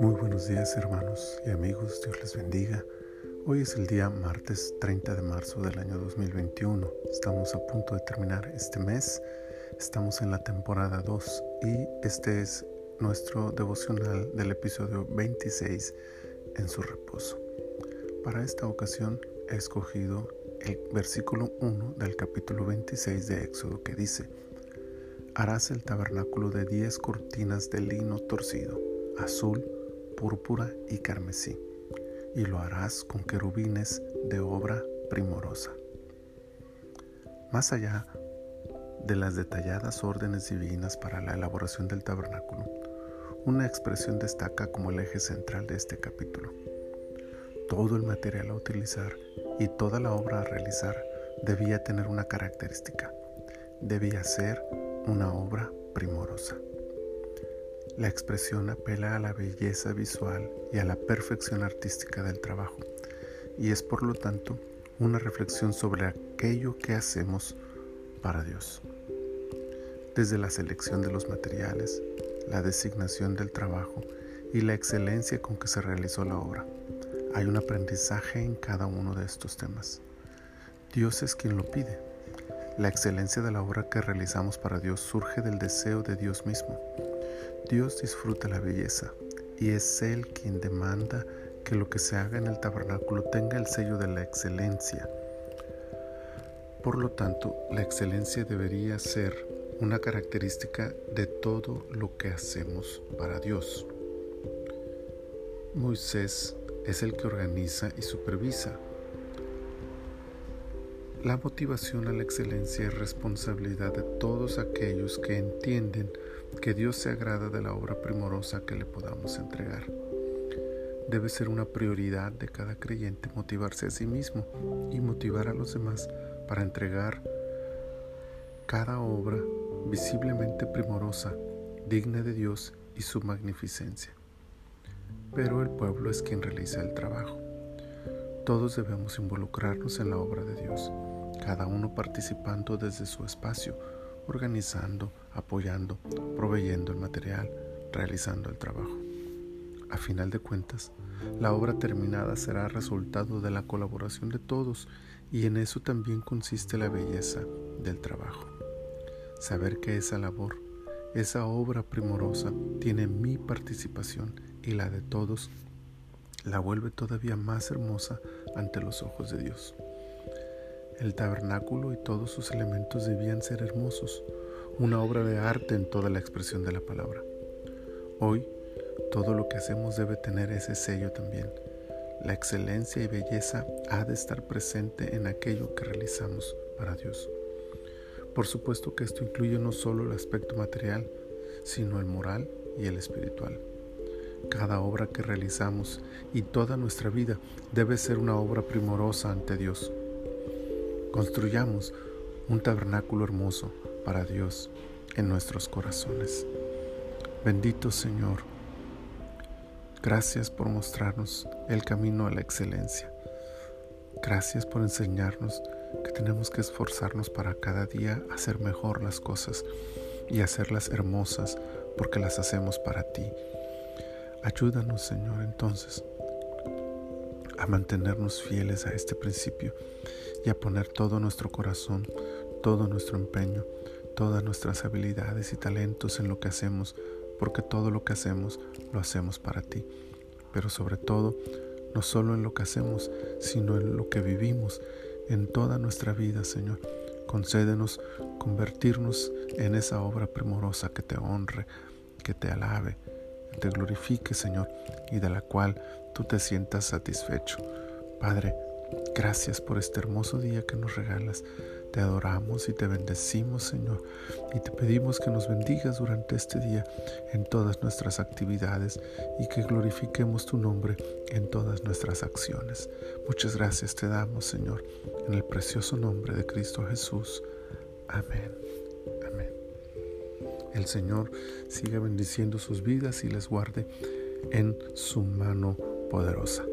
Muy buenos días hermanos y amigos, Dios les bendiga. Hoy es el día martes 30 de marzo del año 2021. Estamos a punto de terminar este mes. Estamos en la temporada 2 y este es nuestro devocional del episodio 26 en su reposo. Para esta ocasión he escogido el versículo 1 del capítulo 26 de Éxodo que dice, Harás el tabernáculo de 10 cortinas de lino torcido, azul, púrpura y carmesí, y lo harás con querubines de obra primorosa. Más allá de las detalladas órdenes divinas para la elaboración del tabernáculo, una expresión destaca como el eje central de este capítulo. Todo el material a utilizar y toda la obra a realizar debía tener una característica. Debía ser una obra primorosa. La expresión apela a la belleza visual y a la perfección artística del trabajo y es por lo tanto una reflexión sobre aquello que hacemos para Dios. Desde la selección de los materiales, la designación del trabajo y la excelencia con que se realizó la obra. Hay un aprendizaje en cada uno de estos temas. Dios es quien lo pide. La excelencia de la obra que realizamos para Dios surge del deseo de Dios mismo Dios disfruta la belleza y es Él quien demanda que lo que se haga en el tabernáculo tenga el sello de la excelencia. Por lo tanto, la excelencia debería ser una característica de todo lo que hacemos para Dios. Moisés es el que organiza y supervisa. La motivación a la excelencia es responsabilidad de todos aquellos que entienden que Dios se agrada de la obra primorosa que le podamos entregar. Debe ser una prioridad de cada creyente motivarse a sí mismo y motivar a los demás para entregar cada obra visiblemente primorosa, digna de Dios y su magnificencia. Pero el pueblo es quien realiza el trabajo. Todos debemos involucrarnos en la obra de Dios, cada uno participando desde su espacio, organizando, apoyando, proveyendo el material, realizando el trabajo. A final de cuentas, la obra terminada será resultado de la colaboración de todos y en eso también consiste la belleza del trabajo. Saber que esa labor, esa obra primorosa tiene mi participación y la de todos, la vuelve todavía más hermosa ante los ojos de Dios. El tabernáculo y todos sus elementos debían ser hermosos, una obra de arte en toda la expresión de la palabra. Hoy, todo lo que hacemos debe tener ese sello también. La excelencia y belleza ha de estar presente en aquello que realizamos para Dios. Por supuesto que esto incluye no solo el aspecto material, sino el moral y el espiritual. Cada obra que realizamos y toda nuestra vida debe ser una obra primorosa ante Dios. Construyamos un tabernáculo hermoso para Dios en nuestros corazones. Bendito Señor, gracias por mostrarnos el camino a la excelencia. Gracias por enseñarnos que tenemos que esforzarnos para cada día hacer mejor las cosas y hacerlas hermosas porque las hacemos para ti. Ayúdanos, Señor, entonces a mantenernos fieles a este principio y a poner todo nuestro corazón, todo nuestro empeño, todas nuestras habilidades y talentos en lo que hacemos, porque todo lo que hacemos lo hacemos para ti. Pero sobre todo, no solo en lo que hacemos, sino en lo que vivimos, en toda nuestra vida, Señor. Concédenos convertirnos en esa obra primorosa que te honre, que te alabe, que te glorifique, Señor, y de la cual tú te sientas satisfecho. Padre, gracias por este hermoso día que nos regalas. Te adoramos y te bendecimos, Señor, y te pedimos que nos bendigas durante este día en todas nuestras actividades y que glorifiquemos tu nombre en todas nuestras acciones. Muchas gracias te damos, Señor, en el precioso nombre de Cristo Jesús. Amén. Amén. El Señor siga bendiciendo sus vidas y les guarde en su mano poderosa.